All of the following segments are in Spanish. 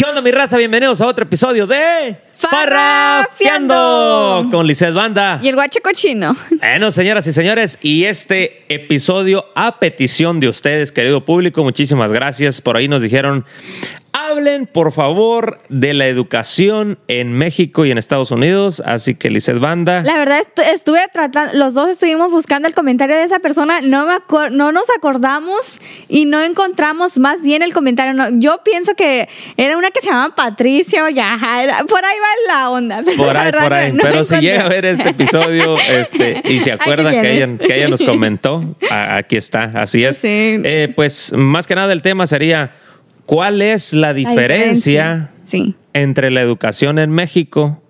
¿Qué onda, mi raza? Bienvenidos a otro episodio de Farrafiando. con Lizeth Banda. Y el guache cochino. Bueno, señoras y señores, y este episodio a petición de ustedes, querido público, muchísimas gracias. Por ahí nos dijeron, hablen por favor de la educación en México y en Estados Unidos. Así que Lizeth Banda. La verdad, estu- estuve tratando, los dos estuvimos buscando el comentario de esa persona, no, me no nos acordamos y no encontramos más bien el comentario. No, yo pienso que era una que se llama Patricia o ya, era- por ahí va la onda. pero Por ahí, verdad por ahí. no Pero si llega a ver este episodio este, y se acuerda que ella, que ella nos comentó, a- aquí está, así es. Sí. Eh, pues más que nada el tema sería, ¿cuál es la La diferencia, Sí. entre la educación en México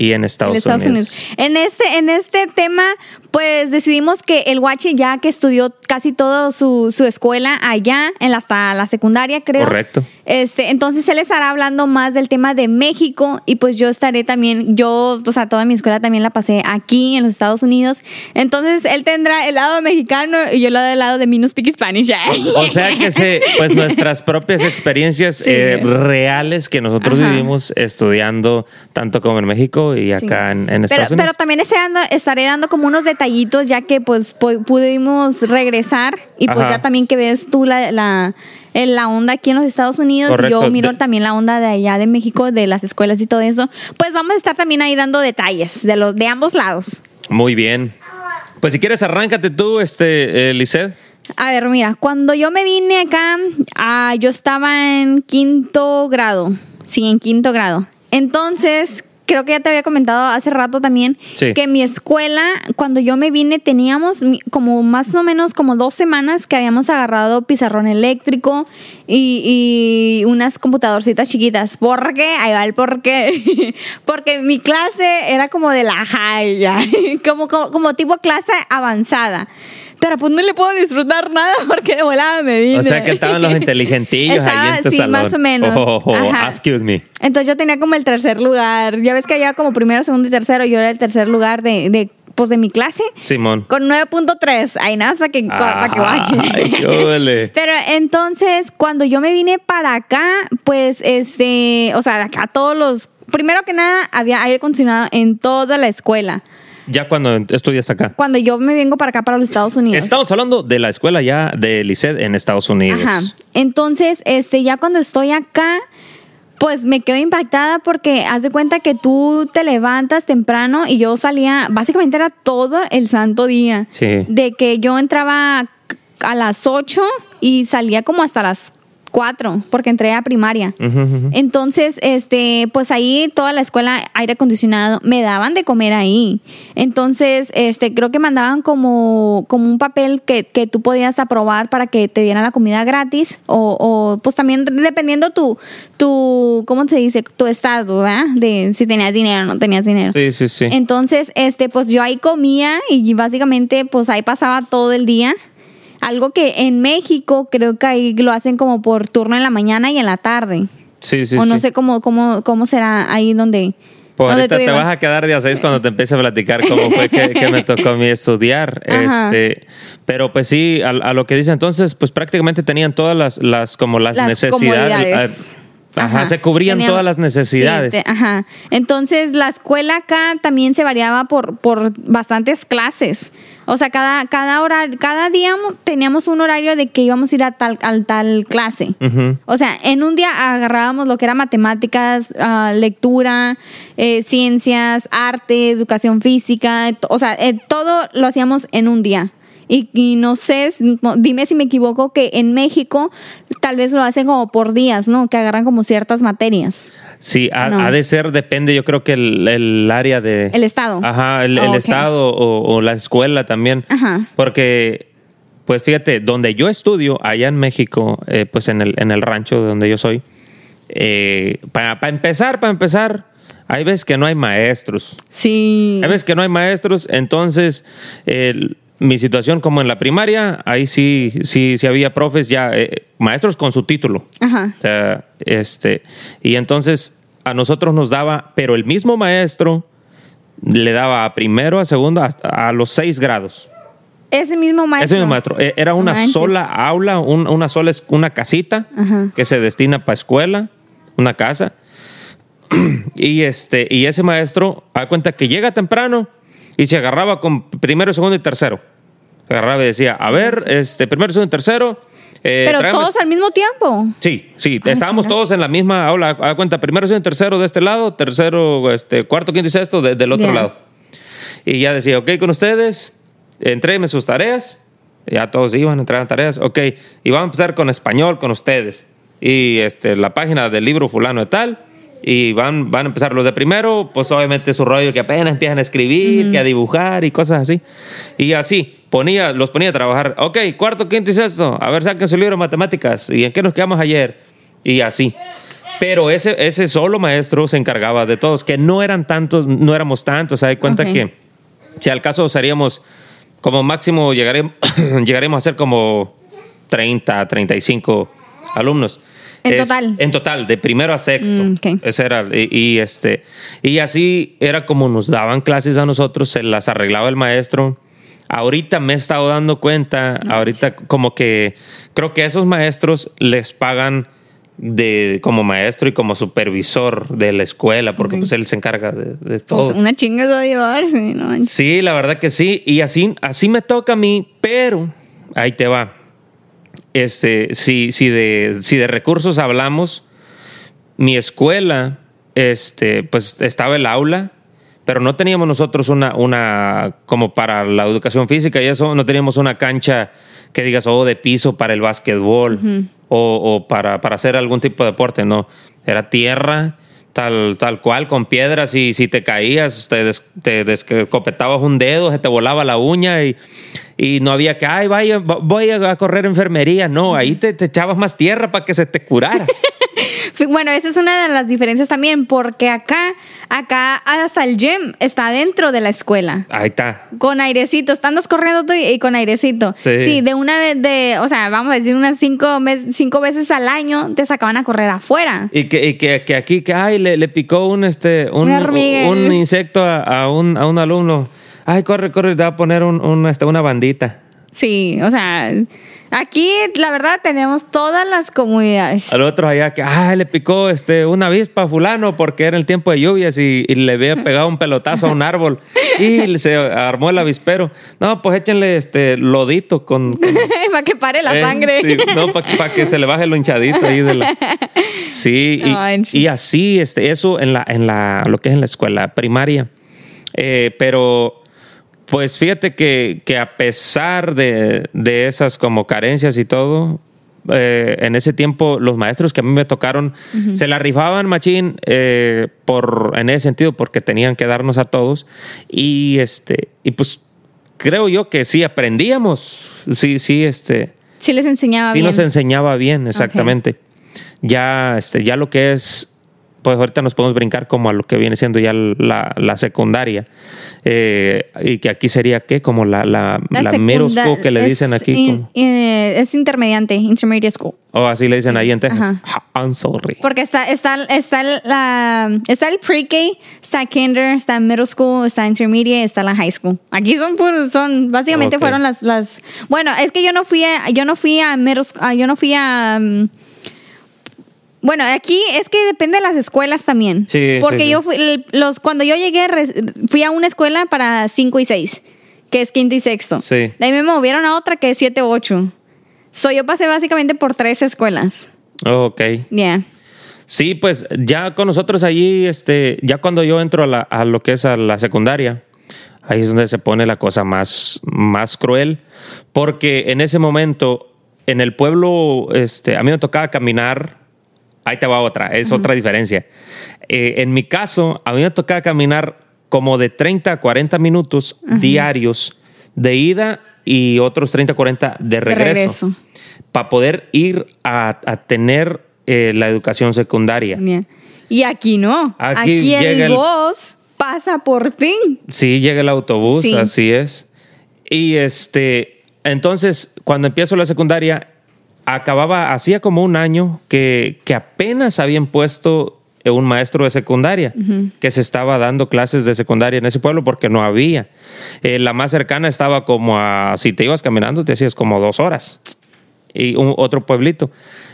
y en Estados, en Estados Unidos? Unidos. En este, en este tema, pues decidimos que el guache ya que estudió casi toda su, su escuela allá, en la, hasta la secundaria, creo. Correcto. Este, entonces él estará hablando más del tema de México y pues yo estaré también, yo, o sea, toda mi escuela también la pasé aquí en los Estados Unidos. Entonces él tendrá el lado mexicano y yo el lado del lado de me no speak Spanish. O sea que se, pues nuestras propias experiencias Sí. eh, reales que nosotros Ajá. vivimos estudiando tanto como en México y acá en, en Pero, Estados pero Unidos. también estaré dando, estaré dando como unos detallitos ya que pues pu- pudimos regresar y pues Ajá. ya también que ves tú la, la, eh, la onda aquí en los Estados Unidos Correcto. y yo miro De- también la onda de allá de México, de las escuelas y todo eso, pues vamos a estar también ahí dando detalles de los de ambos lados. Muy bien. Pues si quieres, arráncate tú, este, eh, Lisset. A ver, mira, cuando yo me vine acá, ah, yo estaba en quinto grado. Sí, en quinto grado. Entonces, creo que ya te había comentado hace rato también Sí. que mi escuela, cuando yo me vine, teníamos como más o menos como dos semanas que habíamos agarrado pizarrón eléctrico y, y unas computadorcitas chiquitas. ¿Por qué? Ahí va el por qué. Porque mi clase era como de la high, como, como, como tipo clase avanzada. Pero pues no le puedo disfrutar nada porque de volada me vine. O sea que estaban los inteligentillos Estaba, ahí en tu sí, salón. más o menos. Oh, oh, oh, excuse me. Entonces yo tenía como el tercer lugar. Ya ves que había como primero, segundo y tercero. Yo era el tercer lugar de, de, pues, de mi clase. Simón. Con 9.3. Ahí nada para que, para que guachen. Ay, qué ole. Pero entonces, cuando yo me vine para acá, pues, este, o sea, acá todos los, primero que nada, había aire acondicionado en toda la escuela. Ya cuando estudias acá. Cuando yo me vengo para acá, para los Estados Unidos. Estamos hablando de la escuela ya de Lisset en Estados Unidos. Ajá. Entonces, este, ya cuando estoy acá, pues me quedo impactada porque haz de cuenta que tú te levantas temprano y yo salía, básicamente era todo el santo día. Sí. De que yo entraba a las 8 y salía como hasta las 4, porque entré a primaria. Entonces, este, pues ahí toda la escuela aire acondicionado, me daban de comer ahí. Entonces, este, creo que mandaban como, como un papel que, que tú podías aprobar para que te dieran la comida gratis. O, o pues también dependiendo tu, tu, ¿cómo se dice? Tu estado, ¿verdad? De si tenías dinero o no tenías dinero. Sí, sí, sí. Entonces, este, pues yo ahí comía y básicamente, pues ahí pasaba todo el día. Algo que en México creo que ahí lo hacen como por turno en la mañana y en la tarde. Sí, sí, o no sí. sé cómo, cómo, cómo será ahí donde. Pues ahorita te vas a quedar de a seis cuando te empiece a platicar cómo fue que, que me tocó a mí estudiar. Ajá. Este, pero pues sí, a, a lo que dice entonces, pues prácticamente tenían todas las, las como las, Las necesidades. Ajá, se cubrían todas las necesidades. Sí, te- ajá. Entonces, la escuela acá también se variaba por, por bastantes clases. O sea, cada, cada horario, cada día mo- teníamos un horario de que íbamos a ir a tal, al tal clase. O sea, en un día agarrábamos lo que era matemáticas, ah, lectura, eh, ciencias, arte, educación física, o sea, eh, todo lo hacíamos en un día. Y, y no sé, dime si me equivoco, que en México tal vez lo hacen como por días, ¿no? Que agarran como ciertas materias. Sí, ha, No. ha de ser, depende, yo creo que el, el área de... El estado. Ajá, el, Oh, el estado o, o la escuela también. Ajá. Porque, pues fíjate, donde yo estudio, allá en México, eh, pues en el, en el rancho de donde yo soy, para empezar, para empezar, hay veces que no hay maestros. Sí. Hay veces que no hay maestros, entonces mi situación como en la primaria, ahí sí, sí, sí había profes ya, eh, maestros con su título. Ajá. O sea, este, y entonces a nosotros nos daba, pero el mismo maestro le daba a primero, a segundo, hasta a los seis grados. Ese mismo maestro. Ese mismo maestro. Eh, Era una manches. sola aula, un- una sola una casita Ajá. que se destina para escuela, una casa. y, este, y ese maestro, da cuenta que llega temprano y se agarraba con primero, segundo y tercero. Se agarraba y decía, a ver, este, primero, segundo y tercero. eh, Pero todos al mismo tiempo. Sí, sí, Ah, estábamos chinga. todos en la misma aula. A cuenta, primero, segundo y tercero de este lado, tercero, este, cuarto, quinto y sexto de- del otro lado. Y ya decía, ok, con ustedes, entréguenme sus tareas. Ya todos iban, entregaban tareas. Ok, y vamos a empezar con español con ustedes. Y este, la página del libro fulano de tal. Y van, van a empezar los de primero, pues obviamente su rollo que apenas empiezan a escribir, que a dibujar y cosas así. Y así, ponía, los ponía a trabajar. Ok, cuarto, quinto y sexto. A ver, saquen su libro de matemáticas. ¿Y en qué nos quedamos ayer? Y así. Pero ese, ese solo maestro se encargaba de todos, que no eran tantos, no éramos tantos. Da cuenta Ok. que si al caso seríamos como máximo llegaremos, llegaremos a ser como 30, 35 alumnos. En total. En total, de primero a sexto. Mm, ok. Ese era, y, y este, y así era como nos daban clases a nosotros, se las arreglaba el maestro. Ahorita me he estado dando cuenta, ahorita como que creo que esos maestros les pagan de como maestro y como supervisor de la escuela, porque pues él se encarga de, de todo. Pues una chinga a llevar. sí, no. Sí, la verdad que sí. Y así, así me toca a mí, pero ahí te va. Este, si, si, de, si de recursos hablamos, mi escuela, este, pues estaba el aula, pero no teníamos nosotros una, una, como para la educación física y eso, no teníamos una cancha que digas, oh, de piso para el básquetbol o, o para, para hacer algún tipo de deporte, no. Era tierra, tal, tal cual, con piedras y si te caías, te, des- te descopetabas un dedo, se te volaba la uña y, y no había que, ay, vaya, voy a correr enfermería. No, ahí te, te echabas más tierra para que se te curara. Bueno, esa es una de las diferencias también, porque acá, acá hasta el gym está dentro de la escuela. Ahí está. Con airecito, estás corriendo tú y con airecito. Sí. de una vez, de, o sea, vamos a decir unas cinco, mes- cinco veces al año te sacaban a correr afuera. Y que, y que, que aquí, que ay, le, le picó un, este, un, un insecto a, a un, a un alumno. Ay, corre, corre, te va a poner un, un, este, una bandita. Sí, o sea, aquí la verdad tenemos todas las comunidades. Al otro allá que, ay, le picó este, una avispa a fulano porque era el tiempo de lluvias y, y le había pegado un pelotazo a un árbol y se armó el avispero. No, pues échenle este lodito con... con- Para que pare la Eh, sangre. sí, no, para que se le baje lo hinchadito ahí de la. Sí, y, No y así, este, eso en la, en la, lo que es en la escuela primaria. Eh, pero, pues fíjate que, que a pesar de, de esas como carencias y todo, eh, en ese tiempo los maestros que a mí me tocaron se la rifaban machín eh, por en ese sentido porque tenían que darnos a todos y este y pues creo yo que sí aprendíamos sí sí este Sí les enseñaba sí bien. nos enseñaba bien, exactamente. Ya, este, ya lo que es, pues ahorita nos podemos brincar como a lo que viene siendo ya la, la secundaria. Eh, y que aquí sería qué, como la, la, la, middle school que le dicen aquí. in- eh, es intermediante, intermediate school. o así le dicen ahí en Texas. Ajá. I'm sorry. Porque está, está, está, la, está el pre-K, está kinder, está middle school, está intermediate, está la high school. Aquí son puros, son, básicamente fueron las, las, bueno, es que yo no fui a, yo no fui a middle ah, yo no fui a, mm, bueno, aquí es que depende de las escuelas también. Sí, Porque sí, sí. yo fui, los, cuando yo llegué, fui a una escuela para 5 y 6, que es quinto y sexto. Sí. De ahí me movieron a otra que es 7 o 8. So, yo pasé básicamente por tres escuelas. Ok. Yeah. Sí, pues ya con nosotros allí, este, ya cuando yo entro a, la- a lo que es a la secundaria, ahí es donde se pone la cosa más, más cruel, porque en ese momento, en el pueblo, este, a mí me tocaba caminar, ahí te va otra, es otra diferencia. Eh, en mi caso, a mí me tocaba caminar como de 30 a 40 minutos diarios de ida y otros 30 a 40 de regreso. regreso. Para poder ir a, a tener eh, la educación secundaria. Yeah. Y aquí no. Aquí Aquí, el llega el- bus pasa por ti. Sí, llega el autobús, Sí. así es. Y este, entonces, cuando empiezo la secundaria, acababa, hacía como un año que, que apenas habían puesto un maestro de secundaria que se estaba dando clases de secundaria en ese pueblo porque no había. Eh, la más cercana estaba como a, si te ibas caminando, te hacías como dos horas. Y un- otro pueblito.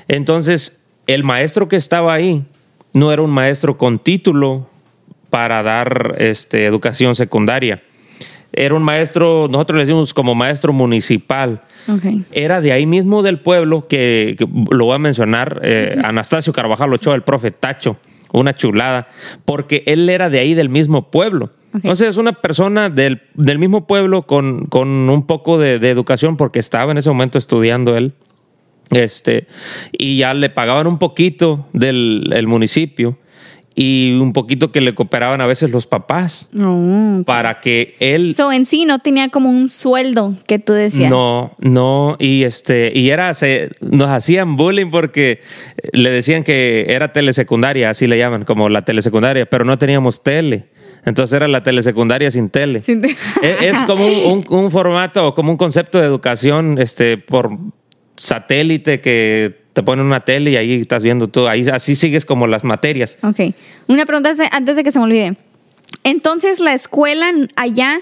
Entonces, el maestro que estaba ahí, no era un maestro con título para dar este, educación secundaria. Era un maestro, nosotros le decimos como maestro municipal. Era de ahí mismo del pueblo que, que lo voy a mencionar, eh, Anastasio Carvajal Ochoa, el profe Tacho, una chulada, porque él era de ahí del mismo pueblo. Entonces es una persona del, del mismo pueblo con, con un poco de, de educación porque estaba en ese momento estudiando él. Este, y ya le pagaban un poquito del el municipio y un poquito que le cooperaban a veces los papás Oh, para que él So, en sí no tenía como un sueldo que tú decías. no, no, y este, y era, se, nos hacían bullying porque le decían que era telesecundaria, así le llaman, como la telesecundaria, pero no teníamos tele. Entonces era la telesecundaria sin tele. Sin te- Es, es como un, un- un formato, como un concepto de educación este, por satélite que te ponen una tele y ahí estás viendo todo. Ahí así sigues como las materias. Ok. Una pregunta antes de- que se me olvide. Entonces, la escuela allá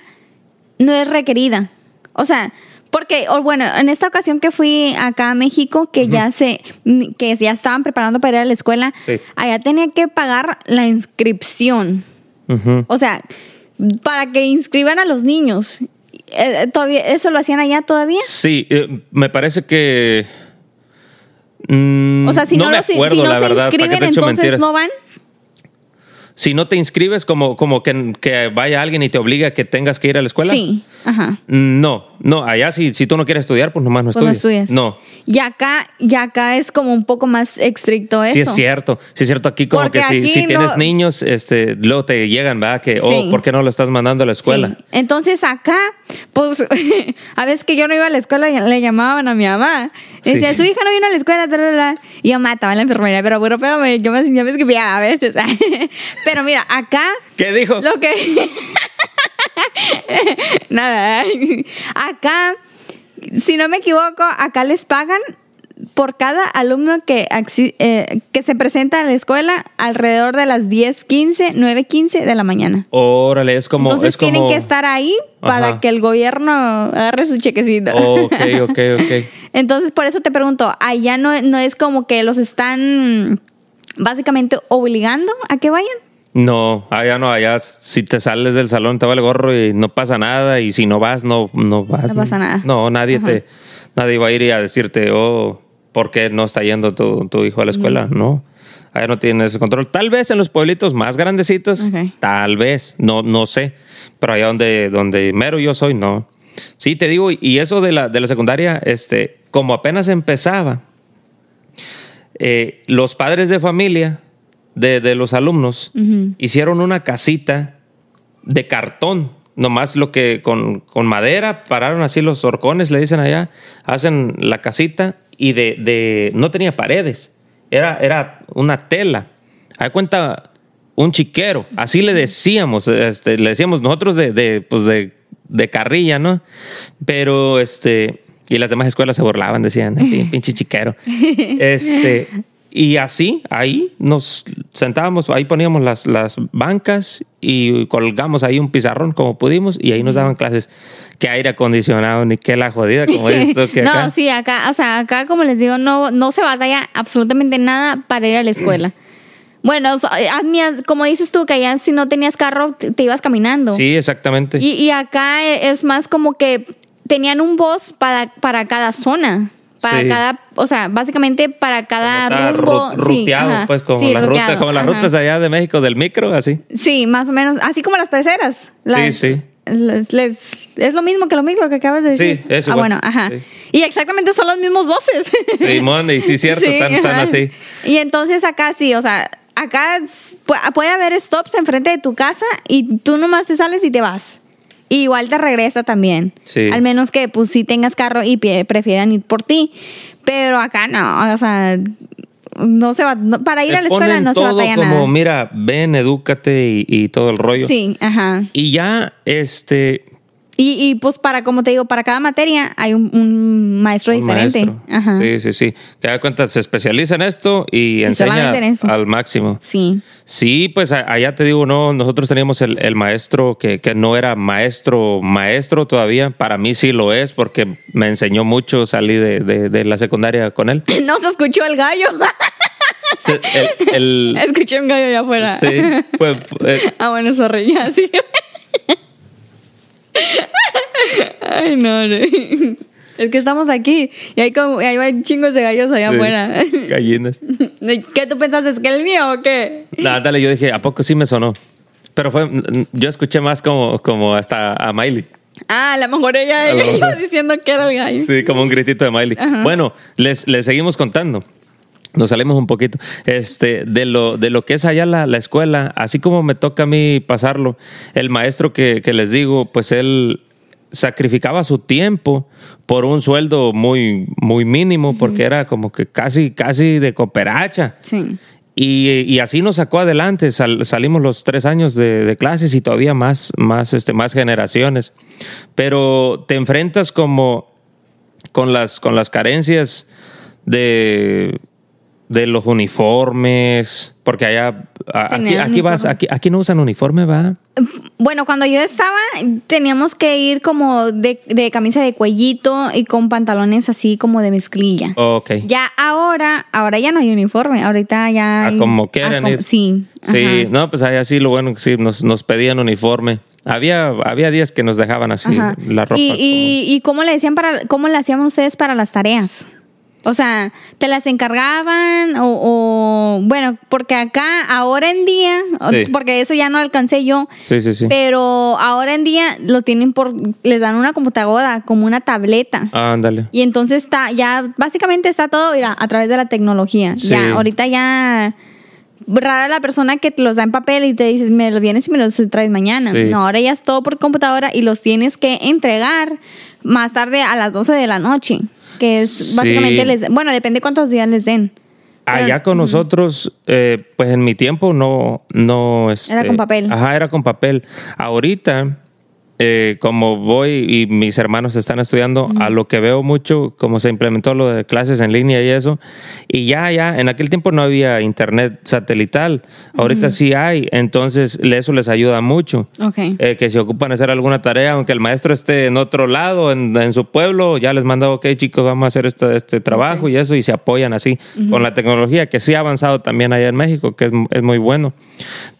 no es requerida. O sea, porque, o bueno, en esta ocasión que fui acá a México, que ya se, que ya estaban preparando para ir a la escuela, Sí. allá tenía que pagar la inscripción. O sea, para que inscriban a los niños. Eh, todavía, ¿Eso lo hacían allá todavía? Sí, eh, me parece que. Mm, O sea, si no, me los- si no se verdad, ¿para qué inscriben, entonces mentiras? no van. Si no te inscribes, como, como que, que vaya alguien y te obliga a que tengas que ir a la escuela. Sí, ajá. No, no, allá si, si tú no quieres estudiar, pues nomás no Pues no estudias. No, Y acá, y acá es como un poco más estricto eso. sí es cierto, sí es cierto. Aquí como Porque que si, aquí si no- tienes niños, este, luego te llegan, ¿verdad? Que, Sí. oh, ¿por qué no lo estás mandando a la escuela? Sí. Entonces acá, pues, a veces que yo no iba a la escuela, le llamaban a mi mamá. Decía, Sí. su hija no vino a la escuela, tal, tal, tal". y yo mataba en la enfermería, pero bueno, pero me, yo me, yo me escribía a veces. pero mira, acá, ¿Qué dijo? lo que... Nada, acá, si no me equivoco, acá les pagan por cada alumno que, eh, que se presenta a la escuela alrededor de las 10, 15, 9, 15 de la mañana. Órale, es como. Entonces es como... tienen que estar ahí para Ajá. que el gobierno agarre su chequecito. Ok, ok, ok. Entonces, por eso te pregunto, allá no, no es como que los están básicamente obligando a que vayan. No, allá no, allá si te sales del salón te va el gorro y no pasa nada y si no vas, no, no vas. No pasa nada. No, nadie Ajá. te, nadie va a ir y a decirte, oh, ¿por qué no está yendo tu, tu hijo a la escuela? No, allá no tienes ese control. Tal vez en los pueblitos más grandecitos, tal vez, no, no sé, pero allá donde, donde mero yo soy, no. Sí, te digo, y eso de la, de la secundaria, este, como apenas empezaba, eh, los padres de familia de, de los alumnos hicieron una casita de cartón. Nomás lo que con, con madera pararon así los horcones, le dicen allá, hacen la casita y de, de no tenía paredes, era, era una tela. Hay cuenta un chiquero, así le decíamos, este, le decíamos nosotros de, de, pues de, de carrilla, ¿no? Pero este, y las demás escuelas se burlaban, decían, "Pin- pinche chiquero. Este, y así, ahí nos sentábamos, ahí poníamos las, las bancas y colgamos ahí un pizarrón como pudimos y ahí nos daban clases. Que aire acondicionado, ni que la jodida, como tú, que no, sí, acá, o sea, acá como les digo, no, no se batalla absolutamente nada para ir a la escuela. Bueno, sea, ah, como dices tú, que allá si no tenías carro, te, ibas caminando. Sí, exactamente. Y, y acá e- es más como que tenían un bus para, para cada zona. Para Sí. cada, o sea, básicamente para cada rumbo. ru- sí, ruteado, ajá. pues, como, Sí, las ruteado, rutas, como las rutas allá de México del micro, así. Sí, más o menos. Así como las peceras. Las- sí. les- les- es lo mismo que lo mismo que acabas de Sí, decir. es Ah, igual. bueno, ajá. Sí. Y exactamente son los mismos voces. Simón, y sí, cierto, Sí, tan, tan así. Y entonces acá sí, o sea, acá puede haber stops enfrente de tu casa y tú nomás te sales y te vas. Y igual te regresa también. Sí. Al menos que pues sí tengas carro y pie- prefieran ir por ti. Pero acá no, o sea, no se va, no- para ir Te a la escuela no se batalla como, nada. mira, ven, edúcate y, y todo el rollo. Sí, ajá. Y ya, este, Y, y pues para, como te digo, para cada materia hay un, un maestro un diferente. maestro. Ajá. Sí, sí, sí. Que da cuenta, se especializa en esto y, enseña solamente en al máximo. Sí. Sí, pues a- allá te digo, no, nosotros teníamos el, el maestro que, que no era maestro, maestro todavía. Para mí sí lo es porque me enseñó mucho, salí de, de- de la secundaria con él. No se escuchó el gallo. Se- el- el- Escuché un gallo allá afuera. sí, fue- Ah, bueno, sorry, ya, sí. Ay, no, no. Es que estamos aquí y hay como, y hay chingos de gallos allá sí, afuera. gallinas. ¿Qué tú pensaste? ¿Es que el mío o qué? No, dale, yo dije, ¿a poco sí me sonó? Pero fue, yo escuché más como, como hasta a Miley. Ah, a lo mejor ella, ella iba diciendo que era el gallo. Sí, como un gritito de Miley. Bueno, les, les seguimos contando. Nos salimos un poquito. Este, de lo, de lo que es allá la, la escuela, así como me toca a mí pasarlo, el maestro que, que les digo, pues él sacrificaba su tiempo por un sueldo muy, muy mínimo, porque era como que casi, casi de cooperacha. Sí. Y, y así nos sacó adelante. Sal- salimos los tres años de, de clases y todavía más, más, este, más generaciones. Pero te enfrentas como con las, con las carencias de, de los uniformes. Porque allá, aquí, aquí vas, aquí, aquí no usan uniforme, va. Bueno, cuando yo estaba, teníamos que ir como de, de camisa de cuellito y con pantalones así como de mezclilla. Ok. Ya ahora, ahora ya no hay uniforme, ahorita ya A hay- como quieran ir. Sí. Sí, ajá. no, pues allá sí, lo bueno que sí, nos, nos pedían uniforme. Había, había días que nos dejaban así Ajá. la ropa. ¿Y, como- y, y cómo le decían para, cómo le hacían ustedes para las tareas? O sea, ¿te las encargaban o, o- bueno, porque acá ahora en día, Sí. porque eso ya no alcancé yo, Sí, sí, sí. pero ahora en día lo tienen por, les dan una computadora, como una tableta. Ándale. Y entonces está, ya básicamente está todo mira, a través de la tecnología. Sí. Ya, ahorita ya rara la persona que te los da en papel y te dices, me los vienes y me los traes mañana. Sí. No, ahora ya es todo por computadora y los tienes que entregar más tarde a las 12 de la noche. Que es Sí. básicamente, les, bueno, depende cuántos días les den. Allá con nosotros, eh, pues en mi tiempo no, no. este, Era con papel. Ajá, era con papel. Ahorita, eh, como voy y mis hermanos están estudiando, a lo que veo mucho, como se implementó lo de clases en línea y eso, y ya, ya, en aquel tiempo no había internet satelital, ahorita sí hay, entonces eso les ayuda mucho. Ok. Eh, que se ocupan hacer alguna tarea, aunque el maestro esté en otro lado, en, en su pueblo, ya les manda, ok chicos, vamos a hacer este, este trabajo Ok. y eso, y se apoyan así con la tecnología, que sí ha avanzado también allá en México, que es, es muy bueno.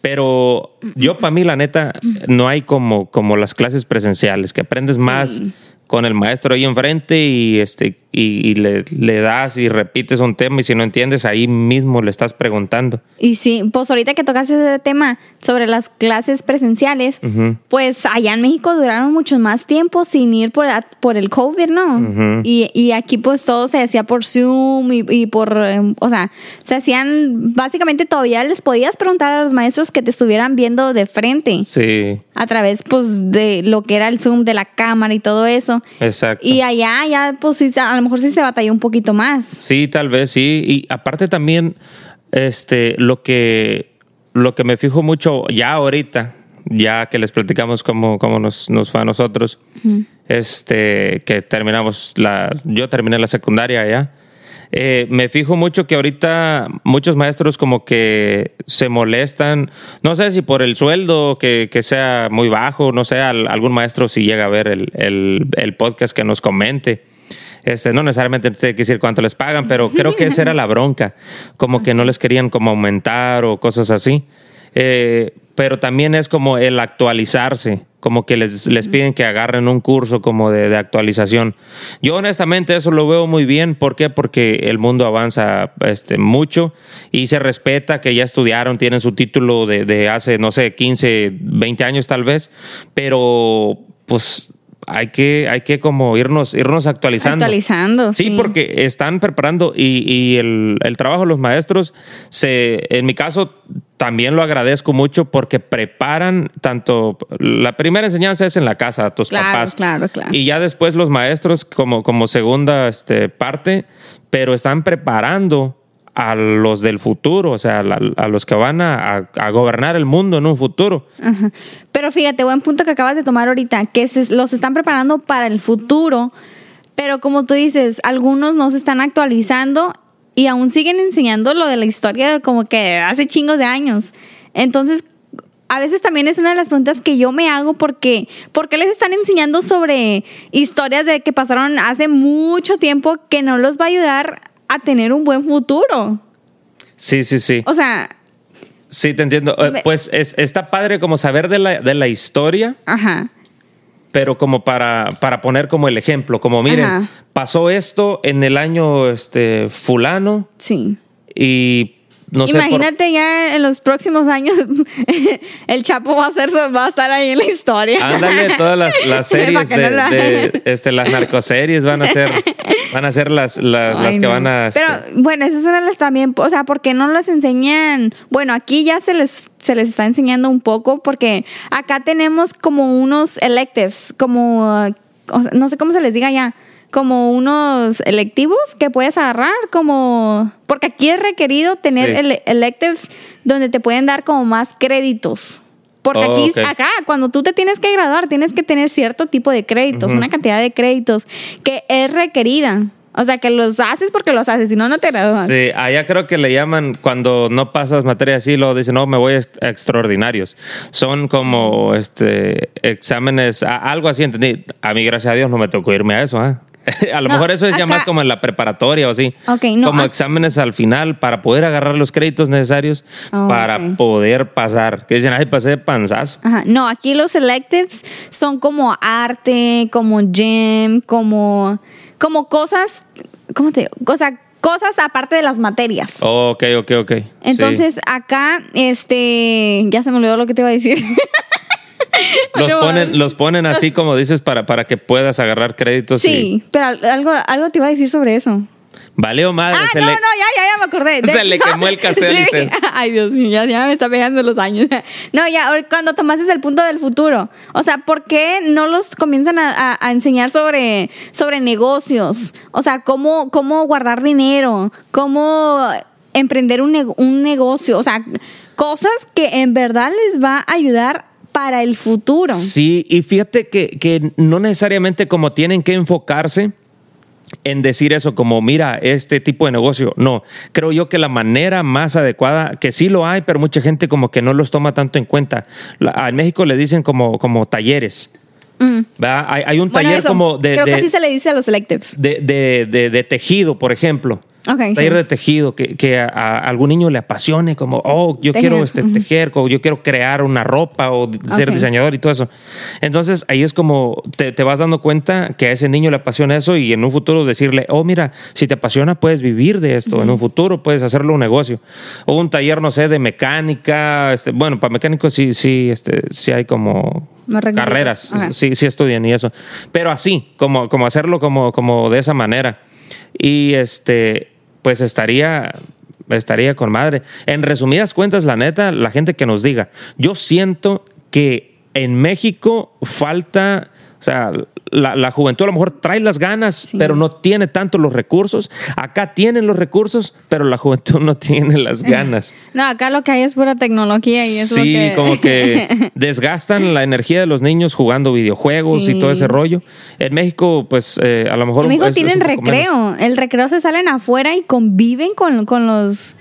Pero yo, para mí, la neta, no hay como, como las clases presenciales, que aprendes más con el maestro ahí enfrente y, este, y, y le, le das y repites un tema y si no entiendes, ahí mismo le estás preguntando. Y sí, pues ahorita que tocas ese tema sobre las clases presenciales, pues allá en México duraron mucho más tiempo sin ir por, por el COVID, ¿no? Y, y aquí pues todo se hacía por Zoom y, y por, eh, o sea, se hacían, básicamente todavía les podías preguntar a los maestros que te estuvieran viendo de frente Sí, a través pues de lo que era el Zoom de la cámara y todo eso. Exacto. Y allá ya pues sí, a lo mejor sí se batalló un poquito más. Sí, tal vez sí. Y aparte también, este, lo que, lo que me fijo mucho ya ahorita, ya que les platicamos cómo, cómo nos, nos fue a nosotros, este, que terminamos la, yo terminé la secundaria ya. Eh, me fijo mucho que ahorita muchos maestros como que se molestan, no sé si por el sueldo que, que sea muy bajo, no sé, al- algún maestro si llega a ver el, el- el podcast que nos comente. Este, no necesariamente tiene que decir cuánto les pagan, pero creo que esa era la bronca, como que no les querían como aumentar o cosas así. Eh, pero también es como el actualizarse, como que les, les piden que agarren un curso como de, de actualización. Yo honestamente eso lo veo muy bien, ¿por qué? Porque el mundo avanza este, mucho y se respeta que ya estudiaron, tienen su título de, de hace, no sé, 15, 20 años tal vez, pero pues hay que, hay que como irnos, irnos actualizando. Actualizando. Sí, porque están preparando y, y el, el trabajo de los maestros, se, en mi caso, también lo agradezco mucho porque preparan tanto, la primera enseñanza es en la casa, a tus Claro, papás. claro, claro. Y ya después los maestros como, como segunda este, parte, pero están preparando a los del futuro, o sea, a los que van a, gobernar el mundo en un futuro. Pero fíjate, buen punto que acabas de tomar ahorita, que los están preparando para el futuro, pero como tú dices, algunos no se están actualizando y aún siguen enseñando lo de la historia como que hace chingos de años. Entonces, a veces también es una de las preguntas que yo me hago porque ¿por qué les están enseñando sobre historias de que pasaron hace mucho tiempo que no los va a ayudar a tener un buen futuro? Sí, sí, sí. O sea, Sí, te entiendo. Eh, Me- Pues es- está padre como saber de la, de la historia, ajá. pero como para, para poner como el ejemplo, como miren, Ajá. pasó esto en el año este fulano Sí. y no sé por- Imagínate ya en los próximos años el Chapo va a ser va a estar ahí en la historia. Ándale, todas las, series de, no este, las narcoseries van a ser, van a ser las, las, que no. van a. este, Pero bueno, esas eran las también, o sea, porque no las enseñan. Bueno, aquí ya se les se les está enseñando un poco porque acá tenemos como unos electives, como o sea, no sé cómo se les diga ya, como unos electivos que puedes agarrar, como porque aquí es requerido tener Sí. ele- electives donde te pueden dar como más créditos. Porque Oh, aquí, ok. acá, cuando tú te tienes que graduar, tienes que tener cierto tipo de créditos, una cantidad de créditos que es requerida. O sea, que los haces porque los haces, si no, no te gradúas. Sí, allá creo que le llaman cuando no pasas materia así, lo dicen, no, me voy a ex- a extraordinarios. Son como este exámenes, algo así, entendí. A mí, gracias a Dios, no me tocó irme a eso, ¿ah? A lo No, mejor eso es ya acá- más como en la preparatoria o así. Ok, no, como exámenes al final para poder agarrar los créditos necesarios Oh, para ok. poder pasar. Que dicen, ay, pasé de panzazo. Ajá. No, aquí los electives son como arte, como gym, como, como cosas, ¿cómo te digo? O sea, cosas aparte de las materias. Ok, ok, ok. Sí. Entonces, acá, este, ya se me olvidó lo que te iba a decir. los ponen, los ponen así como dices para, para que puedas agarrar créditos. Sí, pero al- algo, algo te iba a decir sobre eso. O madre. Ah, se no, le- no, ya, ya, ya me acordé. Se le quemó el cassette, Sí. Ay, Dios mío, ya, ya me está pegando los años. No, ya, cuando tomaste el punto del futuro. O sea, ¿por qué no los comienzan a, a- a enseñar sobre, sobre negocios? O sea, cómo, cómo guardar dinero, cómo emprender un, un negocio. O sea, cosas que en verdad les va a ayudar para el futuro. Sí, y fíjate que, que no necesariamente como tienen que enfocarse en decir eso como, mira, este tipo de negocio. No, creo yo que la manera más adecuada, que sí lo hay, pero mucha gente como que no los toma tanto en cuenta. En México le dicen como, como talleres. ¿verdad? Hay, hay un Mm. Bueno, taller eso, como de, Creo que así se le dice a los electives. de, de- de- de tejido, por ejemplo. Ok, taller sí. de tejido que, que a, a algún niño le apasione, como, oh, yo Tejer, quiero este, ujú. tejer, o yo quiero crear una ropa o ser Ok. diseñador y todo eso. Entonces ahí es como te, te vas dando cuenta que a ese niño le apasiona eso y en un futuro decirle, oh, mira, si te apasiona puedes vivir de esto, en un futuro puedes hacerlo un negocio. O un taller, no sé, de mecánica, este, bueno, para mecánicos sí, sí, este, sí hay como carreras, Ajá. sí, sí estudian y eso. Pero así, como, como hacerlo como, como de esa manera. Y este, pues estaría, estaría con madre. En resumidas cuentas, la neta, la gente que nos diga, yo siento que en México falta, sea, la, la juventud a lo mejor trae las ganas, pero no tiene tanto los recursos. Acá tienen los recursos, pero la juventud no tiene las ganas. No, acá lo que hay es pura tecnología y eso Sí, que... como que desgastan la energía de los niños jugando videojuegos Sí. y todo ese rollo. En México, pues eh, a lo mejor. En México es- es tienen recreo. El recreo se salen afuera y conviven con, con los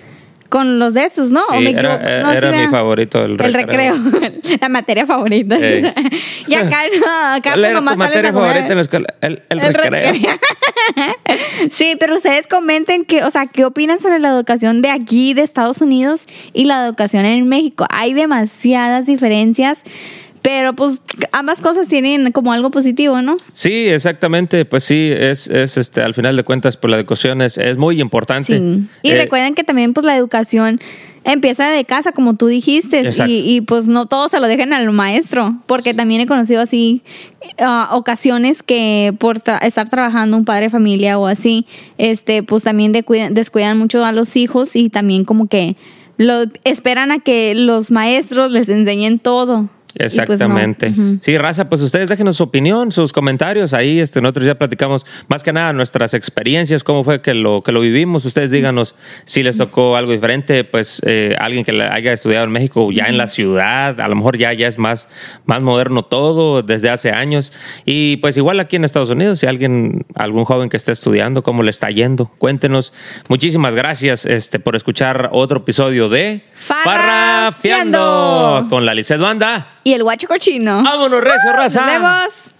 con los de estos, ¿no? ¿O Sí, me era equivoco? No, era sí, mi favorito, el El recreo. recreo, la materia favorita. Ey. y acá no, acá ¿Cuál pues era tu materia favorita en la escuela? El, el El recreo. recreo. sí, pero ustedes comenten que, o sea, ¿qué opinan sobre la educación de aquí, de Estados Unidos, y la educación en México? Hay demasiadas diferencias, pero pues ambas cosas tienen como algo positivo, ¿no? Sí, exactamente. Pues sí, es, es este, al final de cuentas, pues la educación es, es muy importante. Sí. Y Eh, recuerden que también pues la educación empieza de casa, como tú dijiste, y, y, pues no todos se lo dejen al maestro, porque también he conocido así ah, ocasiones que por tra- estar trabajando un padre de familia o así, este, pues también descuidan, descuidan mucho a los hijos y también como que lo esperan a que los maestros les enseñen todo. Y, pues, no. Exactamente. Ujú. Sí, raza, pues ustedes déjenos su opinión, sus comentarios. Ahí este, nosotros ya platicamos más que nada nuestras experiencias, cómo fue que lo, que lo vivimos. Ustedes díganos si les tocó algo diferente, pues eh, alguien que haya estudiado en México, ya en la ciudad, a lo mejor ya, ya es más, más moderno todo desde hace años. Y pues igual aquí en Estados Unidos, si alguien, algún joven que esté estudiando, cómo le está yendo, cuéntenos. Muchísimas gracias este, por escuchar otro episodio de Farrafiando. con la Licet Banda. Y el guacho cochino. Vámonos, recio, raza. Nos vemos.